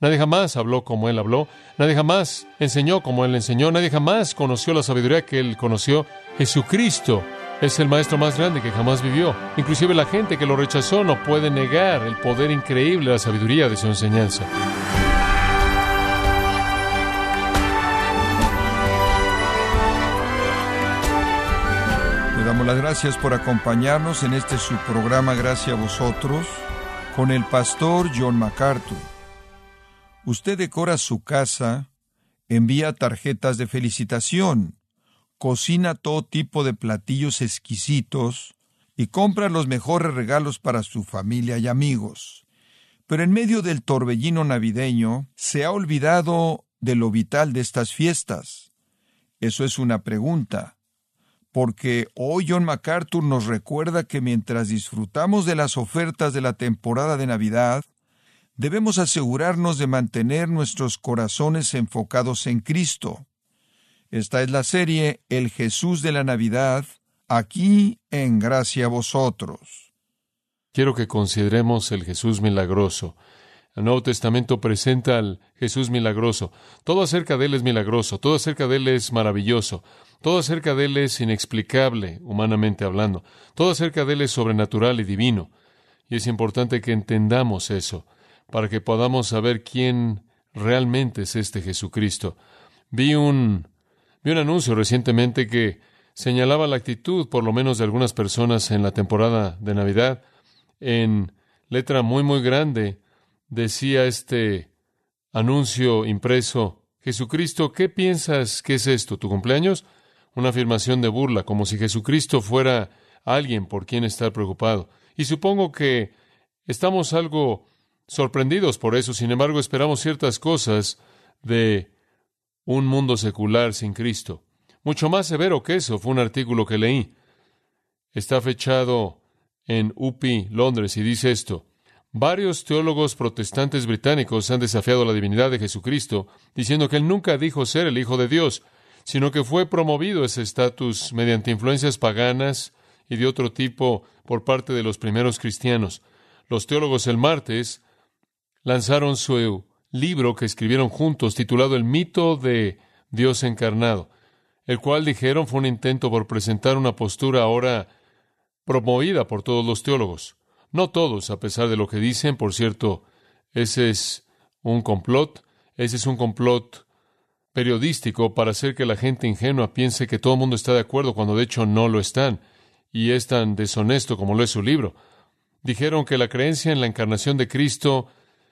Nadie jamás habló como Él habló, nadie jamás enseñó como Él enseñó, nadie jamás conoció la sabiduría que Él conoció. Jesucristo es el maestro más grande que jamás vivió. Inclusive la gente que lo rechazó no puede negar el poder increíble de la sabiduría de su enseñanza. Le damos las gracias por acompañarnos en este su programa Gracias a vosotros con el pastor John MacArthur. Usted decora su casa, envía tarjetas de felicitación, cocina todo tipo de platillos exquisitos y compra los mejores regalos para su familia y amigos. Pero en medio del torbellino navideño se ha olvidado de lo vital de estas fiestas. Eso es una pregunta, porque hoy John MacArthur nos recuerda que mientras disfrutamos de las ofertas de la temporada de Navidad, debemos asegurarnos de mantener nuestros corazones enfocados en Cristo. Esta es la serie El Jesús de la Navidad, aquí en Gracia a vosotros. Quiero que consideremos el Jesús milagroso. El Nuevo Testamento presenta al Jesús milagroso. Todo acerca de Él es milagroso, todo acerca de Él es maravilloso, todo acerca de Él es inexplicable, humanamente hablando, todo acerca de Él es sobrenatural y divino. Y es importante que entendamos eso, para que podamos saber quién realmente es este Jesucristo. Vi un Vi un anuncio recientemente que señalaba la actitud, por lo menos de algunas personas en la temporada de Navidad. En letra muy, muy grande decía este anuncio impreso, Jesucristo, ¿qué piensas que es esto? ¿Tu cumpleaños? Una afirmación de burla, como si Jesucristo fuera alguien por quien estar preocupado. Y supongo que estamos algo sorprendidos por eso, sin embargo esperamos ciertas cosas de un mundo secular sin Cristo. Mucho más severo que eso fue un artículo que leí. Está fechado en UPI, Londres, y dice esto. Varios teólogos protestantes británicos han desafiado la divinidad de Jesucristo, diciendo que él nunca dijo ser el Hijo de Dios, sino que fue promovido ese estatus mediante influencias paganas y de otro tipo por parte de los primeros cristianos. Los teólogos el martes lanzaron su libro que escribieron juntos titulado El mito de Dios encarnado, el cual dijeron fue un intento por presentar una postura ahora promovida por todos los teólogos. No todos, a pesar de lo que dicen, por cierto, ese es un complot, ese es un complot periodístico para hacer que la gente ingenua piense que todo el mundo está de acuerdo cuando de hecho no lo están, y es tan deshonesto como lo es su libro. Dijeron que la creencia en la encarnación de Cristo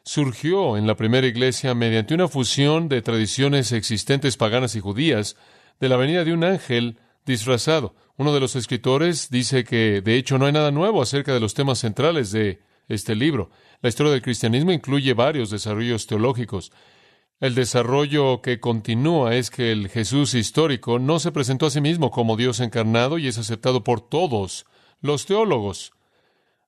surgió en la primera iglesia mediante una fusión de tradiciones existentes paganas y judías de la venida de un ángel disfrazado. Uno de los escritores dice que de hecho no hay nada nuevo acerca de los temas centrales de este libro. La historia del cristianismo incluye varios desarrollos teológicos. El desarrollo que continúa es que el Jesús histórico no se presentó a sí mismo como Dios encarnado y es aceptado por todos los teólogos.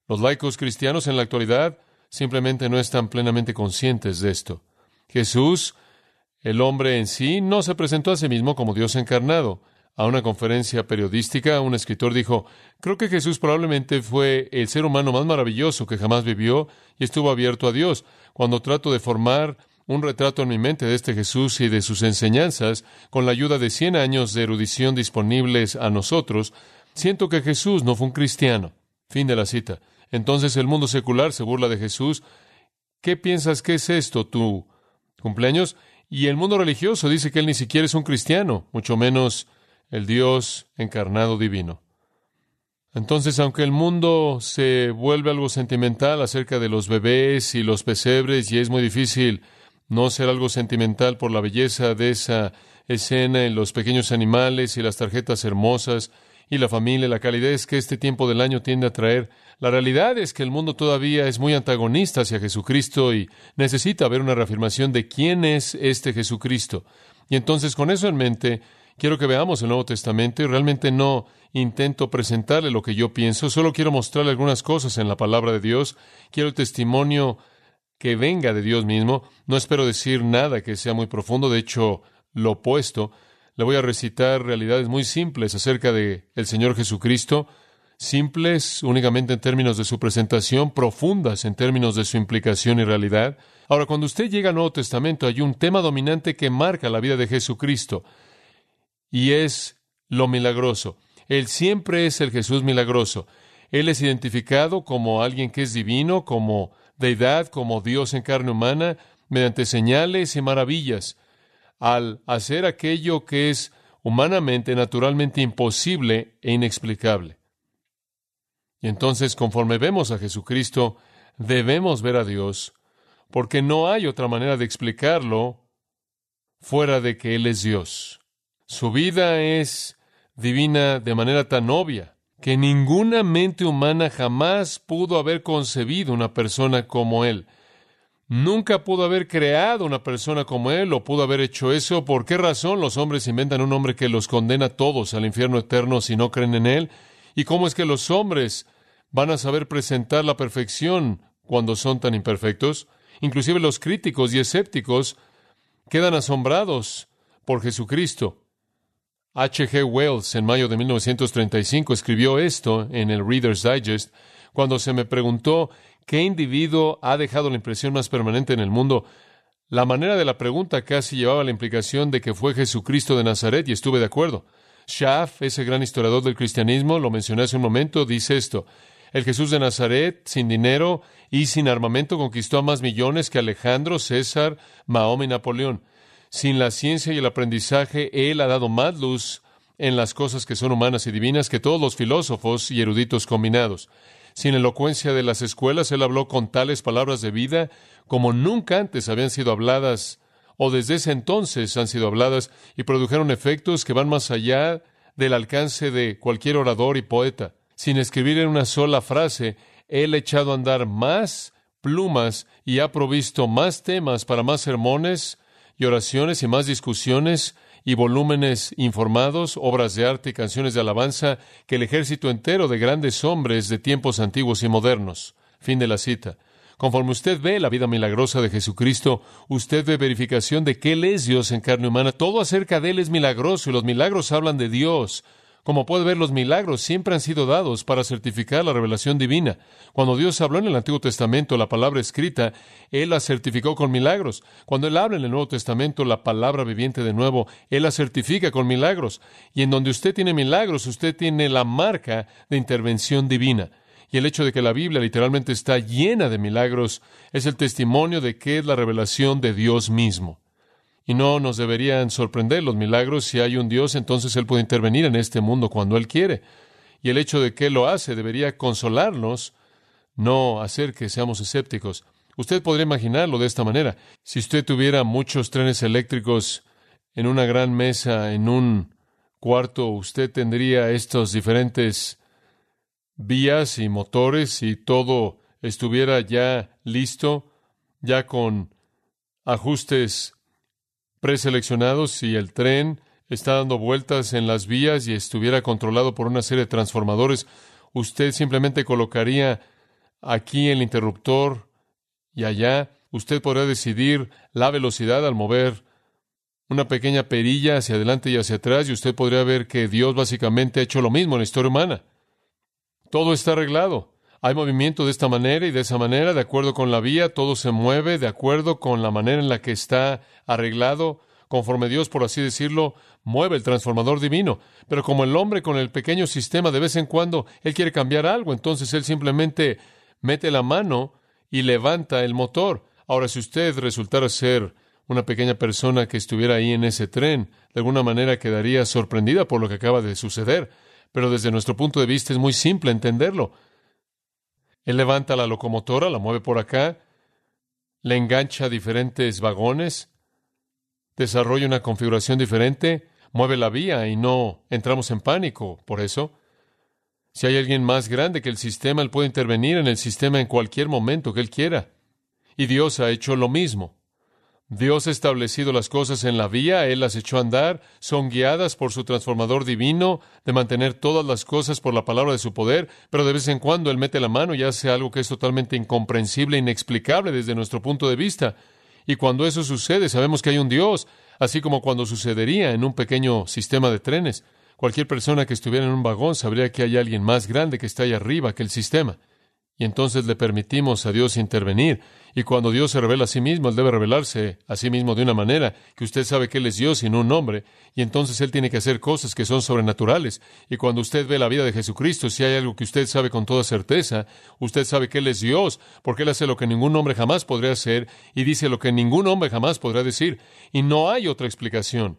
Los laicos cristianos en la actualidad simplemente no están plenamente conscientes de esto. Jesús, el hombre en sí, no se presentó a sí mismo como Dios encarnado. A una conferencia periodística, un escritor dijo, creo que Jesús probablemente fue el ser humano más maravilloso que jamás vivió y estuvo abierto a Dios. Cuando trato de formar un retrato en mi mente de este Jesús y de sus enseñanzas, con la ayuda de cien años de erudición disponibles a nosotros, siento que Jesús no fue un cristiano. Fin de la cita. Entonces el mundo secular se burla de Jesús. ¿Qué piensas que es esto, tu cumpleaños? Y el mundo religioso dice que él ni siquiera es un cristiano, mucho menos el Dios encarnado divino. Entonces, aunque el mundo se vuelve algo sentimental acerca de los bebés y los pesebres, y es muy difícil no ser algo sentimental por la belleza de esa escena en los pequeños animales y las tarjetas hermosas y la familia, la calidez que este tiempo del año tiende a traer, la realidad es que el mundo todavía es muy antagonista hacia Jesucristo y necesita ver una reafirmación de quién es este Jesucristo. Y entonces, con eso en mente, quiero que veamos el Nuevo Testamento y realmente no intento presentarle lo que yo pienso, solo quiero mostrarle algunas cosas en la palabra de Dios. Quiero el testimonio que venga de Dios mismo. No espero decir nada que sea muy profundo, de hecho, lo opuesto. Le voy a recitar realidades muy simples acerca de el Señor Jesucristo simples únicamente en términos de su presentación, profundas en términos de su implicación y realidad. Ahora, cuando usted llega al Nuevo Testamento, hay un tema dominante que marca la vida de Jesucristo, y es lo milagroso. Él siempre es el Jesús milagroso. Él es identificado como alguien que es divino, como deidad, como Dios en carne humana, mediante señales y maravillas, al hacer aquello que es humanamente, naturalmente imposible e inexplicable. Y entonces, conforme vemos a Jesucristo, debemos ver a Dios, porque no hay otra manera de explicarlo fuera de que Él es Dios. Su vida es divina de manera tan obvia que ninguna mente humana jamás pudo haber concebido una persona como Él. Nunca pudo haber creado una persona como Él o pudo haber hecho eso. ¿Por qué razón los hombres inventan un hombre que los condena a todos al infierno eterno si no creen en Él? ¿Y cómo es que los hombres van a saber presentar la perfección cuando son tan imperfectos? Inclusive los críticos y escépticos quedan asombrados por Jesucristo. H. G. Wells, en mayo de 1935, escribió esto en el Reader's Digest cuando se me preguntó qué individuo ha dejado la impresión más permanente en el mundo. La manera de la pregunta casi llevaba la implicación de que fue Jesucristo de Nazaret y estuve de acuerdo. Schaff, ese gran historiador del cristianismo, lo mencioné hace un momento, dice esto. El Jesús de Nazaret, sin dinero y sin armamento, conquistó a más millones que Alejandro, César, Mahoma y Napoleón. Sin la ciencia y el aprendizaje, Él ha dado más luz en las cosas que son humanas y divinas que todos los filósofos y eruditos combinados. Sin elocuencia de las escuelas, Él habló con tales palabras de vida como nunca antes habían sido habladas o desde ese entonces han sido habladas y produjeron efectos que van más allá del alcance de cualquier orador y poeta. Sin escribir en una sola frase, Él ha echado a andar más plumas y ha provisto más temas para más sermones y oraciones y más discusiones y volúmenes informados, obras de arte y canciones de alabanza que el ejército entero de grandes hombres de tiempos antiguos y modernos. Fin de la cita. Conforme usted ve la vida milagrosa de Jesucristo, usted ve verificación de que Él es Dios en carne humana. Todo acerca de Él es milagroso y los milagros hablan de Dios. Como puede ver, los milagros siempre han sido dados para certificar la revelación divina. Cuando Dios habló en el Antiguo Testamento la palabra escrita, Él la certificó con milagros. Cuando Él habla en el Nuevo Testamento la palabra viviente de nuevo, Él la certifica con milagros. Y en donde usted tiene milagros, usted tiene la marca de intervención divina. Y el hecho de que la Biblia literalmente está llena de milagros es el testimonio de que es la revelación de Dios mismo. Y no nos deberían sorprender los milagros. Si hay un Dios, entonces Él puede intervenir en este mundo cuando Él quiere. Y el hecho de que Él lo hace debería consolarnos, no hacer que seamos escépticos. Usted podría imaginarlo de esta manera. Si usted tuviera muchos trenes eléctricos en una gran mesa, en un cuarto, usted tendría estos diferentes vías y motores y todo estuviera ya listo, ya con ajustes preseleccionados si el tren está dando vueltas en las vías y estuviera controlado por una serie de transformadores, usted simplemente colocaría aquí el interruptor y allá. Usted podrá decidir la velocidad al mover una pequeña perilla hacia adelante y hacia atrás y usted podría ver que Dios básicamente ha hecho lo mismo en la historia humana. Todo está arreglado. Hay movimiento de esta manera y de esa manera, de acuerdo con la vía, todo se mueve de acuerdo con la manera en la que está arreglado, conforme Dios, por así decirlo, mueve el transformador divino. Pero como el hombre con el pequeño sistema, de vez en cuando, él quiere cambiar algo, entonces él simplemente mete la mano y levanta el motor. Ahora, si usted resultara ser una pequeña persona que estuviera ahí en ese tren, de alguna manera quedaría sorprendida por lo que acaba de suceder. Pero desde nuestro punto de vista es muy simple entenderlo. Él levanta la locomotora, la mueve por acá, le engancha diferentes vagones, desarrolla una configuración diferente, mueve la vía y no entramos en pánico por eso. Si hay alguien más grande que el sistema, él puede intervenir en el sistema en cualquier momento que él quiera. Y Dios ha hecho lo mismo. Dios ha establecido las cosas en la vía, Él las echó a andar, son guiadas por su transformador divino, de mantener todas las cosas por la palabra de su poder, pero de vez en cuando Él mete la mano y hace algo que es totalmente incomprensible, inexplicable desde nuestro punto de vista. Y cuando eso sucede, sabemos que hay un Dios, así como cuando sucedería en un pequeño sistema de trenes. Cualquier persona que estuviera en un vagón sabría que hay alguien más grande que está ahí arriba que el sistema. Y entonces le permitimos a Dios intervenir. Y cuando Dios se revela a sí mismo, Él debe revelarse a sí mismo de una manera que usted sabe que Él es Dios y no un hombre. Y entonces Él tiene que hacer cosas que son sobrenaturales. Y cuando usted ve la vida de Jesucristo, si hay algo que usted sabe con toda certeza, usted sabe que Él es Dios, porque Él hace lo que ningún hombre jamás podría hacer y dice lo que ningún hombre jamás podrá decir. Y no hay otra explicación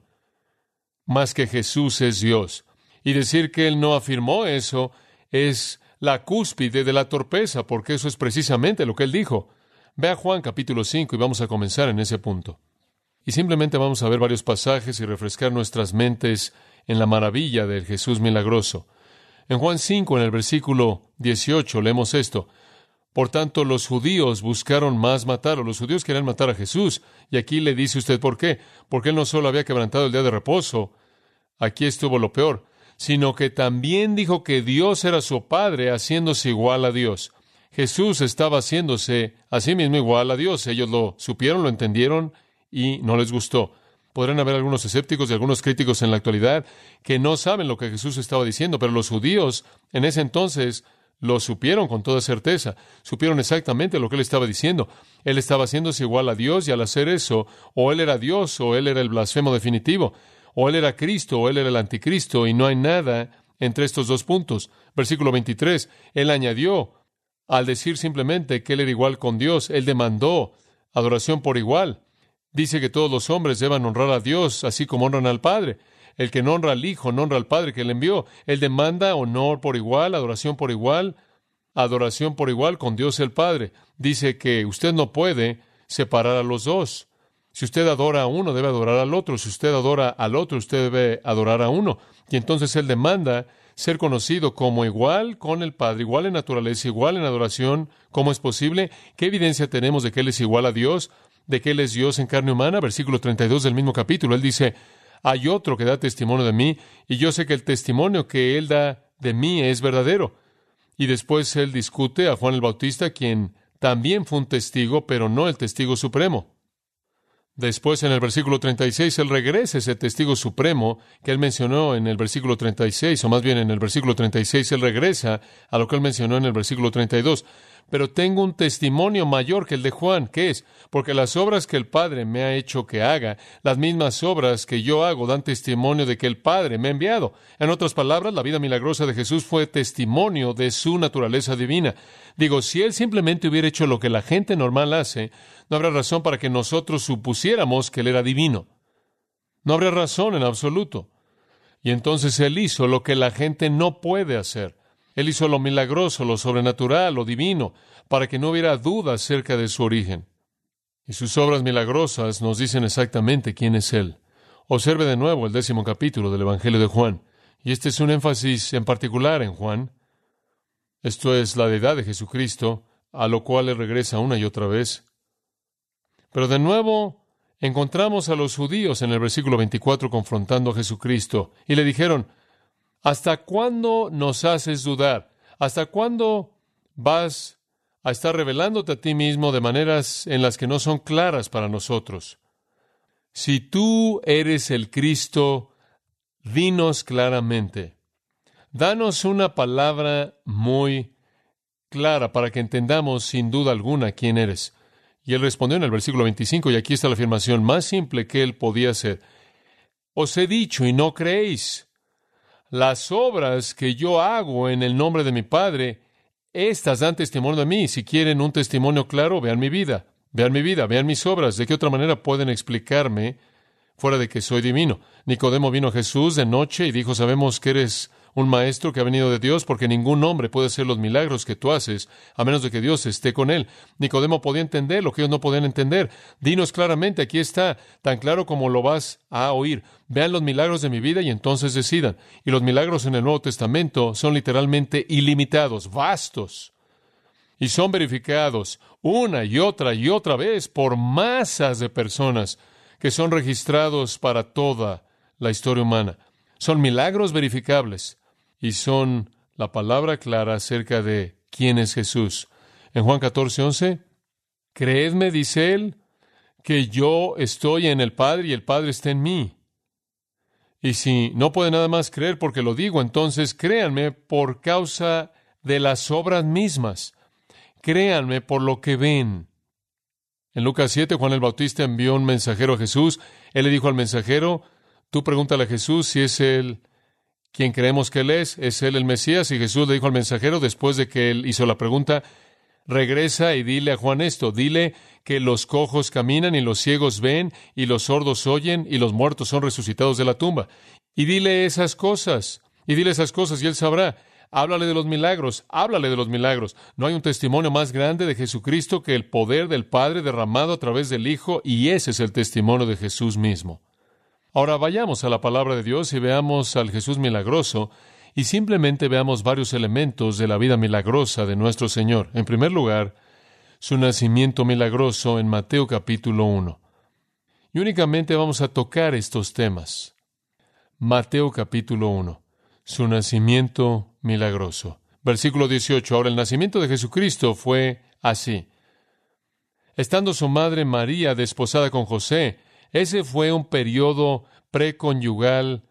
más que Jesús es Dios. Y decir que Él no afirmó eso es la cúspide de la torpeza, porque eso es precisamente lo que él dijo. Ve a Juan capítulo 5 y vamos a comenzar en ese punto. Y simplemente vamos a ver varios pasajes y refrescar nuestras mentes en la maravilla del Jesús milagroso. En Juan 5, en el versículo 18, leemos esto. Por tanto, los judíos buscaron más matarlo. Los judíos querían matar a Jesús. Y aquí le dice usted por qué. Porque él no solo había quebrantado el día de reposo. Aquí estuvo lo peor sino que también dijo que Dios era su Padre, haciéndose igual a Dios. Jesús estaba haciéndose a sí mismo igual a Dios. Ellos lo supieron, lo entendieron y no les gustó. Podrán haber algunos escépticos y algunos críticos en la actualidad que no saben lo que Jesús estaba diciendo, pero los judíos en ese entonces lo supieron con toda certeza, supieron exactamente lo que él estaba diciendo. Él estaba haciéndose igual a Dios y al hacer eso, o él era Dios o él era el blasfemo definitivo o él era Cristo o él era el anticristo, y no hay nada entre estos dos puntos. Versículo 23, él añadió, al decir simplemente que él era igual con Dios, él demandó adoración por igual. Dice que todos los hombres deban honrar a Dios así como honran al Padre. El que no honra al Hijo, no honra al Padre que le envió. Él demanda honor por igual, adoración por igual, adoración por igual con Dios el Padre. Dice que usted no puede separar a los dos. Si usted adora a uno, debe adorar al otro. Si usted adora al otro, usted debe adorar a uno. Y entonces Él demanda ser conocido como igual con el Padre, igual en naturaleza, igual en adoración. ¿Cómo es posible? ¿Qué evidencia tenemos de que Él es igual a Dios? ¿De que Él es Dios en carne humana? Versículo 32 del mismo capítulo. Él dice, hay otro que da testimonio de mí, y yo sé que el testimonio que Él da de mí es verdadero. Y después Él discute a Juan el Bautista, quien también fue un testigo, pero no el testigo supremo. Después, en el versículo 36, él regresa ese testigo supremo que él mencionó en el versículo 36, o más bien en el versículo 36, él regresa a lo que él mencionó en el versículo 32 pero tengo un testimonio mayor que el de Juan, ¿qué es? Porque las obras que el Padre me ha hecho que haga, las mismas obras que yo hago, dan testimonio de que el Padre me ha enviado. En otras palabras, la vida milagrosa de Jesús fue testimonio de su naturaleza divina. Digo, si Él simplemente hubiera hecho lo que la gente normal hace, no habrá razón para que nosotros supusiéramos que Él era divino. No habría razón en absoluto. Y entonces Él hizo lo que la gente no puede hacer. Él hizo lo milagroso, lo sobrenatural, lo divino, para que no hubiera duda acerca de su origen. Y sus obras milagrosas nos dicen exactamente quién es Él. Observe de nuevo el décimo capítulo del Evangelio de Juan. Y este es un énfasis en particular en Juan. Esto es la deidad de Jesucristo, a lo cual le regresa una y otra vez. Pero de nuevo encontramos a los judíos en el versículo 24 confrontando a Jesucristo y le dijeron, ¿Hasta cuándo nos haces dudar? ¿Hasta cuándo vas a estar revelándote a ti mismo de maneras en las que no son claras para nosotros? Si tú eres el Cristo, dinos claramente. Danos una palabra muy clara para que entendamos sin duda alguna quién eres. Y él respondió en el versículo 25, y aquí está la afirmación más simple que él podía hacer. Os he dicho y no creéis. Las obras que yo hago en el nombre de mi Padre, estas dan testimonio de mí. Si quieren un testimonio claro, vean mi vida, vean mi vida, vean mis obras. ¿De qué otra manera pueden explicarme fuera de que soy divino? Nicodemo vino a Jesús de noche y dijo, sabemos que eres un maestro que ha venido de Dios, porque ningún hombre puede hacer los milagros que tú haces, a menos de que Dios esté con él. Nicodemo podía entender lo que ellos no podían entender. Dinos claramente, aquí está, tan claro como lo vas a oír. Vean los milagros de mi vida y entonces decidan. Y los milagros en el Nuevo Testamento son literalmente ilimitados, vastos. Y son verificados una y otra y otra vez por masas de personas que son registrados para toda la historia humana. Son milagros verificables y son la palabra clara acerca de quién es Jesús. En Juan 14, 11, creedme, dice él, que yo estoy en el Padre y el Padre está en mí. Y si no puede nada más creer porque lo digo, entonces créanme por causa de las obras mismas. Créanme por lo que ven. En Lucas 7, Juan el Bautista envió un mensajero a Jesús. Él le dijo al mensajero, tú pregúntale a Jesús si es él quien creemos que él es, es él el Mesías. Y Jesús le dijo al mensajero, después de que él hizo la pregunta, regresa y dile a Juan esto, dile que los cojos caminan y los ciegos ven y los sordos oyen y los muertos son resucitados de la tumba. Y dile esas cosas, y dile esas cosas y él sabrá. Háblale de los milagros, háblale de los milagros. No hay un testimonio más grande de Jesucristo que el poder del Padre derramado a través del Hijo, y ese es el testimonio de Jesús mismo. Ahora vayamos a la palabra de Dios y veamos al Jesús milagroso y simplemente veamos varios elementos de la vida milagrosa de nuestro Señor. En primer lugar, su nacimiento milagroso en Mateo capítulo 1. Y únicamente vamos a tocar estos temas. Mateo capítulo 1. Su nacimiento milagroso. Versículo 18. Ahora el nacimiento de Jesucristo fue así. Estando su madre María desposada con José, ese fue un periodo preconyugal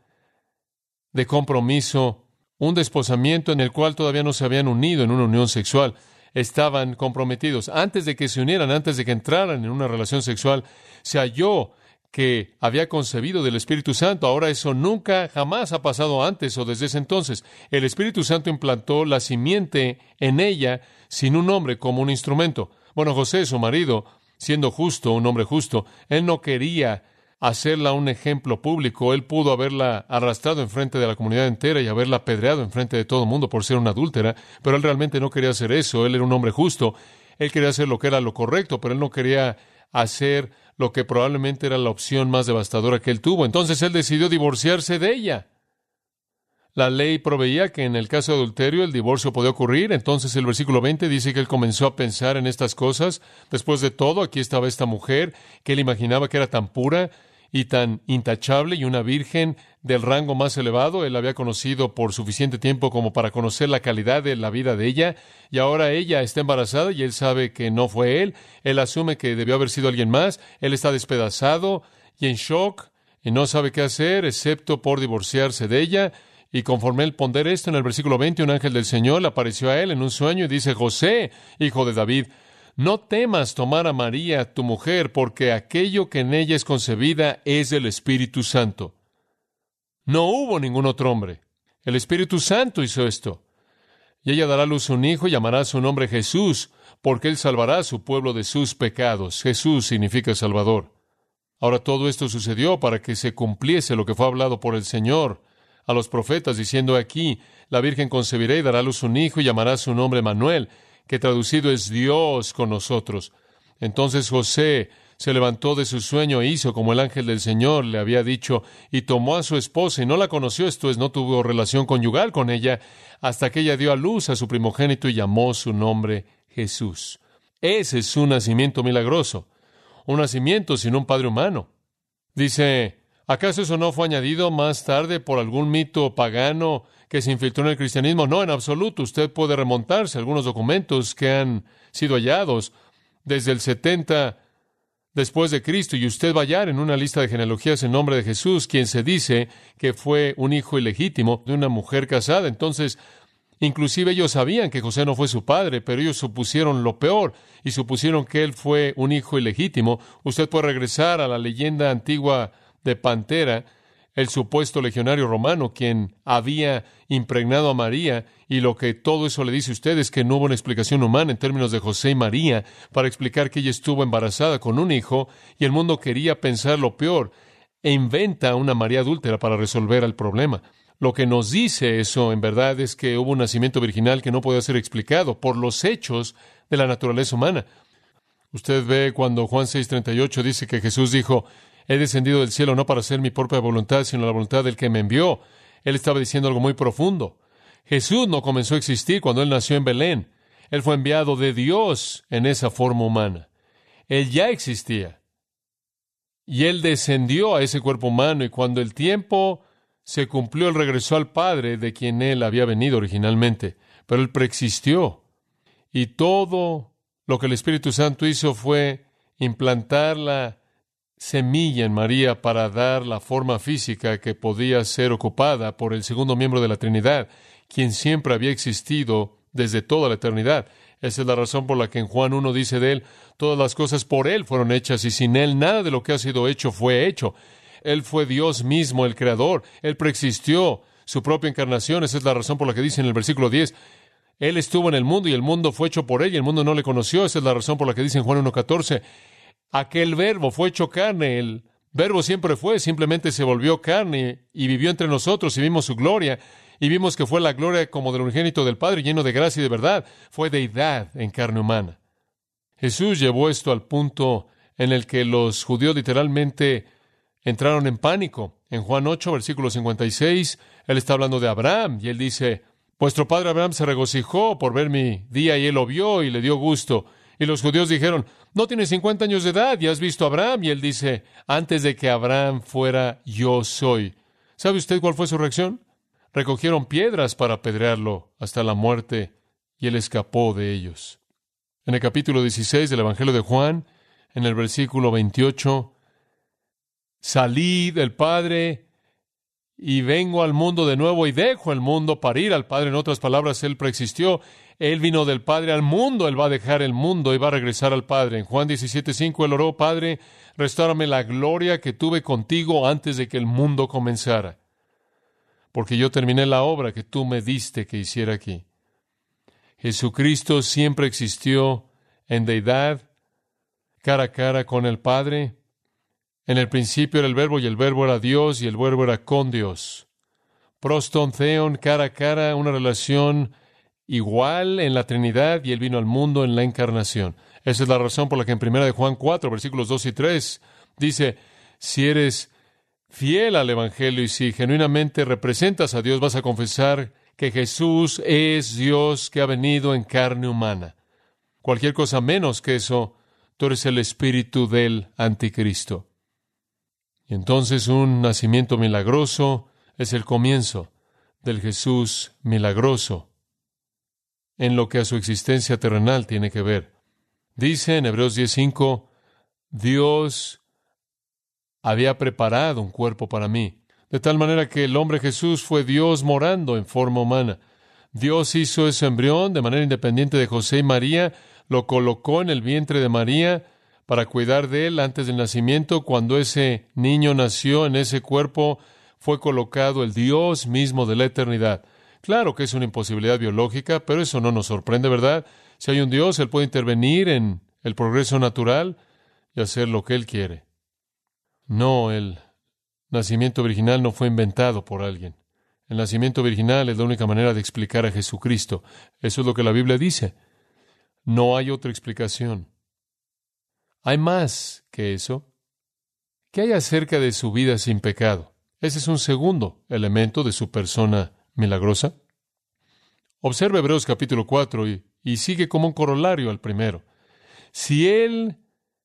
de compromiso un desposamiento en el cual todavía no se habían unido en una unión sexual, estaban comprometidos. Antes de que se unieran, antes de que entraran en una relación sexual, se halló que había concebido del Espíritu Santo. Ahora eso nunca, jamás ha pasado antes o desde ese entonces. El Espíritu Santo implantó la simiente en ella sin un hombre como un instrumento. Bueno, José, su marido, siendo justo, un hombre justo, él no quería hacerla un ejemplo público. Él pudo haberla arrastrado enfrente de la comunidad entera y haberla apedreado enfrente de todo el mundo por ser una adúltera, pero él realmente no quería hacer eso. Él era un hombre justo. Él quería hacer lo que era lo correcto, pero él no quería hacer lo que probablemente era la opción más devastadora que él tuvo. Entonces él decidió divorciarse de ella. La ley proveía que en el caso de adulterio el divorcio podía ocurrir. Entonces el versículo 20 dice que él comenzó a pensar en estas cosas. Después de todo, aquí estaba esta mujer que él imaginaba que era tan pura, y tan intachable y una virgen del rango más elevado. Él la había conocido por suficiente tiempo como para conocer la calidad de la vida de ella y ahora ella está embarazada y él sabe que no fue él. Él asume que debió haber sido alguien más. Él está despedazado y en shock y no sabe qué hacer excepto por divorciarse de ella. Y conforme él ponder esto en el versículo 20, un ángel del Señor apareció a él en un sueño y dice, José, hijo de David, no temas tomar a María, tu mujer, porque aquello que en ella es concebida es del Espíritu Santo. No hubo ningún otro hombre. El Espíritu Santo hizo esto. Y ella dará a luz un hijo y llamará su nombre Jesús, porque él salvará a su pueblo de sus pecados. Jesús significa Salvador. Ahora todo esto sucedió para que se cumpliese lo que fue hablado por el Señor a los profetas, diciendo aquí, la Virgen concebirá y dará a luz un hijo y llamará su nombre Manuel, que traducido es Dios con nosotros. Entonces José se levantó de su sueño e hizo como el ángel del Señor le había dicho, y tomó a su esposa y no la conoció, esto es, no tuvo relación conyugal con ella, hasta que ella dio a luz a su primogénito y llamó su nombre Jesús. Ese es un nacimiento milagroso, un nacimiento sin un padre humano. Dice, ¿acaso eso no fue añadido más tarde por algún mito pagano que se infiltró en el cristianismo. No, en absoluto. Usted puede remontarse a algunos documentos que han sido hallados desde el 70 después de Cristo y usted va a hallar en una lista de genealogías en nombre de Jesús, quien se dice que fue un hijo ilegítimo de una mujer casada. Entonces, inclusive ellos sabían que José no fue su padre, pero ellos supusieron lo peor y supusieron que él fue un hijo ilegítimo. Usted puede regresar a la leyenda antigua de Pantera el supuesto legionario romano, quien había impregnado a María, y lo que todo eso le dice a usted es que no hubo una explicación humana en términos de José y María para explicar que ella estuvo embarazada con un hijo, y el mundo quería pensar lo peor, e inventa una María adúltera para resolver el problema. Lo que nos dice eso, en verdad, es que hubo un nacimiento virginal que no puede ser explicado por los hechos de la naturaleza humana. Usted ve cuando Juan 6:38 dice que Jesús dijo, He descendido del cielo no para hacer mi propia voluntad, sino la voluntad del que me envió. Él estaba diciendo algo muy profundo. Jesús no comenzó a existir cuando él nació en Belén. Él fue enviado de Dios en esa forma humana. Él ya existía. Y él descendió a ese cuerpo humano y cuando el tiempo se cumplió, él regresó al Padre de quien él había venido originalmente. Pero él preexistió. Y todo lo que el Espíritu Santo hizo fue implantar la semilla en María para dar la forma física que podía ser ocupada por el segundo miembro de la Trinidad, quien siempre había existido desde toda la eternidad. Esa es la razón por la que en Juan 1 dice de él, todas las cosas por él fueron hechas y sin él nada de lo que ha sido hecho fue hecho. Él fue Dios mismo, el creador, él preexistió su propia encarnación, esa es la razón por la que dice en el versículo 10, él estuvo en el mundo y el mundo fue hecho por él y el mundo no le conoció, esa es la razón por la que dice en Juan 1.14, aquel verbo fue hecho carne, el verbo siempre fue, simplemente se volvió carne y vivió entre nosotros y vimos su gloria y vimos que fue la gloria como del unigénito del Padre, lleno de gracia y de verdad. Fue deidad en carne humana. Jesús llevó esto al punto en el que los judíos literalmente entraron en pánico. En Juan 8, versículo 56, él está hablando de Abraham y él dice, Vuestro padre Abraham se regocijó por ver mi día y él lo vio y le dio gusto. Y los judíos dijeron, no tienes 50 años de edad y has visto a Abraham. Y él dice, antes de que Abraham fuera, yo soy. ¿Sabe usted cuál fue su reacción? recogieron piedras para apedrearlo hasta la muerte, y él escapó de ellos. En el capítulo 16 del Evangelio de Juan, en el versículo 28, salí del Padre y vengo al mundo de nuevo y dejo el mundo para ir al Padre. En otras palabras, Él preexistió. Él vino del Padre al mundo, Él va a dejar el mundo y va a regresar al Padre. En Juan 17:5 Él oró, Padre, restórame la gloria que tuve contigo antes de que el mundo comenzara porque yo terminé la obra que tú me diste que hiciera aquí. Jesucristo siempre existió en deidad, cara a cara con el Padre. En el principio era el Verbo y el Verbo era Dios y el Verbo era con Dios. Proston Theon, cara a cara, una relación igual en la Trinidad y Él vino al mundo en la encarnación. Esa es la razón por la que en 1 de Juan 4, versículos 2 y 3, dice, si eres fiel al Evangelio y si genuinamente representas a Dios, vas a confesar que Jesús es Dios que ha venido en carne humana. Cualquier cosa menos que eso, tú eres el espíritu del anticristo. Y entonces un nacimiento milagroso es el comienzo del Jesús milagroso en lo que a su existencia terrenal tiene que ver. Dice en Hebreos 10:5, Dios había preparado un cuerpo para mí. De tal manera que el hombre Jesús fue Dios morando en forma humana. Dios hizo ese embrión de manera independiente de José y María, lo colocó en el vientre de María para cuidar de él antes del nacimiento. Cuando ese niño nació en ese cuerpo, fue colocado el Dios mismo de la eternidad. Claro que es una imposibilidad biológica, pero eso no nos sorprende, ¿verdad? Si hay un Dios, Él puede intervenir en el progreso natural y hacer lo que Él quiere. No, el nacimiento virginal no fue inventado por alguien. El nacimiento virginal es la única manera de explicar a Jesucristo. Eso es lo que la Biblia dice. No hay otra explicación. Hay más que eso. ¿Qué hay acerca de su vida sin pecado? Ese es un segundo elemento de su persona milagrosa. Observe Hebreos capítulo 4 y, y sigue como un corolario al primero. Si Él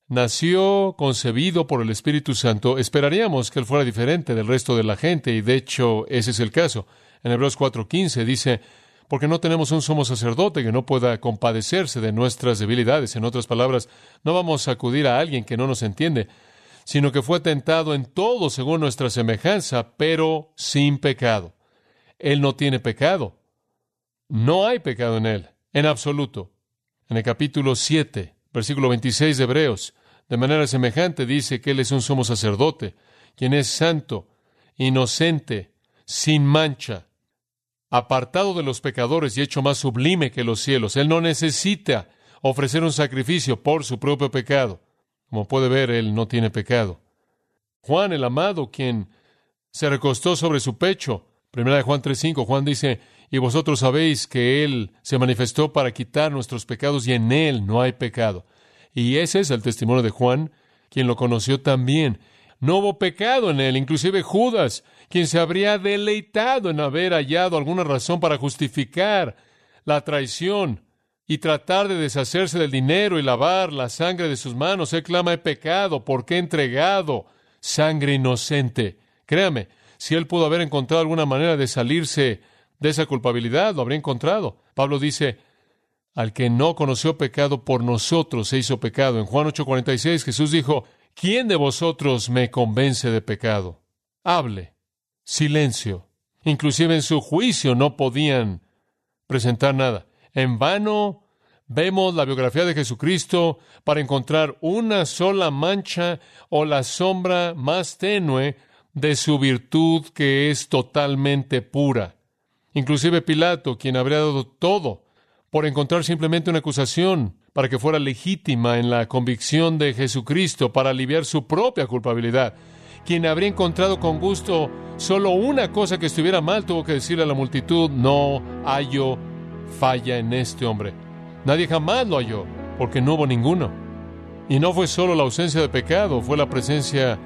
nació concebido por el Espíritu Santo, esperaríamos que él fuera diferente del resto de la gente, y de hecho ese es el caso. En Hebreos 4:15 dice, porque no tenemos un sumo sacerdote que no pueda compadecerse de nuestras debilidades. En otras palabras, no vamos a acudir a alguien que no nos entiende, sino que fue tentado en todo según nuestra semejanza, pero sin pecado. Él no tiene pecado. No hay pecado en él, en absoluto. En el capítulo 7 Versículo 26 de Hebreos. De manera semejante dice que Él es un sumo sacerdote, quien es santo, inocente, sin mancha, apartado de los pecadores y hecho más sublime que los cielos. Él no necesita ofrecer un sacrificio por su propio pecado. Como puede ver, Él no tiene pecado. Juan, el amado, quien se recostó sobre su pecho. Primera de Juan 3.5, Juan dice, y vosotros sabéis que Él se manifestó para quitar nuestros pecados y en Él no hay pecado. Y ese es el testimonio de Juan, quien lo conoció también. No hubo pecado en Él, inclusive Judas, quien se habría deleitado en haber hallado alguna razón para justificar la traición y tratar de deshacerse del dinero y lavar la sangre de sus manos. Él clama he pecado porque he entregado sangre inocente. Créame, si él pudo haber encontrado alguna manera de salirse de esa culpabilidad, lo habría encontrado. Pablo dice, al que no conoció pecado por nosotros se hizo pecado. En Juan 8:46 Jesús dijo, ¿quién de vosotros me convence de pecado? Hable. Silencio. Inclusive en su juicio no podían presentar nada. En vano vemos la biografía de Jesucristo para encontrar una sola mancha o la sombra más tenue de su virtud que es totalmente pura. Inclusive Pilato, quien habría dado todo por encontrar simplemente una acusación para que fuera legítima en la convicción de Jesucristo, para aliviar su propia culpabilidad, quien habría encontrado con gusto solo una cosa que estuviera mal, tuvo que decirle a la multitud, no hallo falla en este hombre. Nadie jamás lo halló, porque no hubo ninguno. Y no fue solo la ausencia de pecado, fue la presencia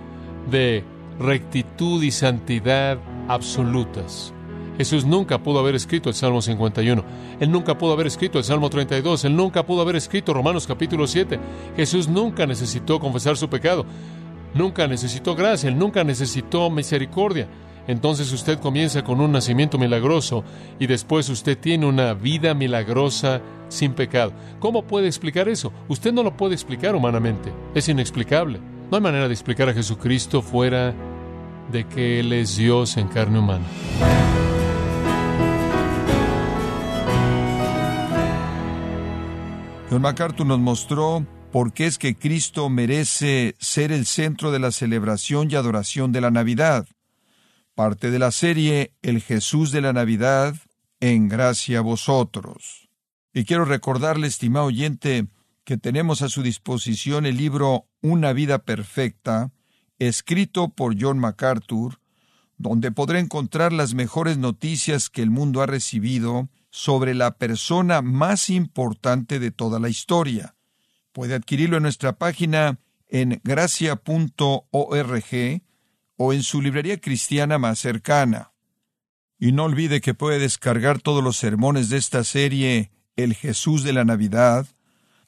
de rectitud y santidad absolutas. Jesús nunca pudo haber escrito el Salmo 51. Él nunca pudo haber escrito el Salmo 32. Él nunca pudo haber escrito Romanos capítulo 7. Jesús nunca necesitó confesar su pecado. Nunca necesitó gracia. Él nunca necesitó misericordia. Entonces usted comienza con un nacimiento milagroso y después usted tiene una vida milagrosa sin pecado. ¿Cómo puede explicar eso? Usted no lo puede explicar humanamente. Es inexplicable. No hay manera de explicar a Jesucristo fuera de que Él es Dios en carne humana. John MacArthur nos mostró por qué es que Cristo merece ser el centro de la celebración y adoración de la Navidad. Parte de la serie El Jesús de la Navidad, en gracia a vosotros. Y quiero recordarle, estimado oyente, que tenemos a su disposición el libro Una vida perfecta, escrito por John MacArthur, donde podrá encontrar las mejores noticias que el mundo ha recibido sobre la persona más importante de toda la historia. Puede adquirirlo en nuestra página en gracia.org o en su librería cristiana más cercana. Y no olvide que puede descargar todos los sermones de esta serie El Jesús de la Navidad,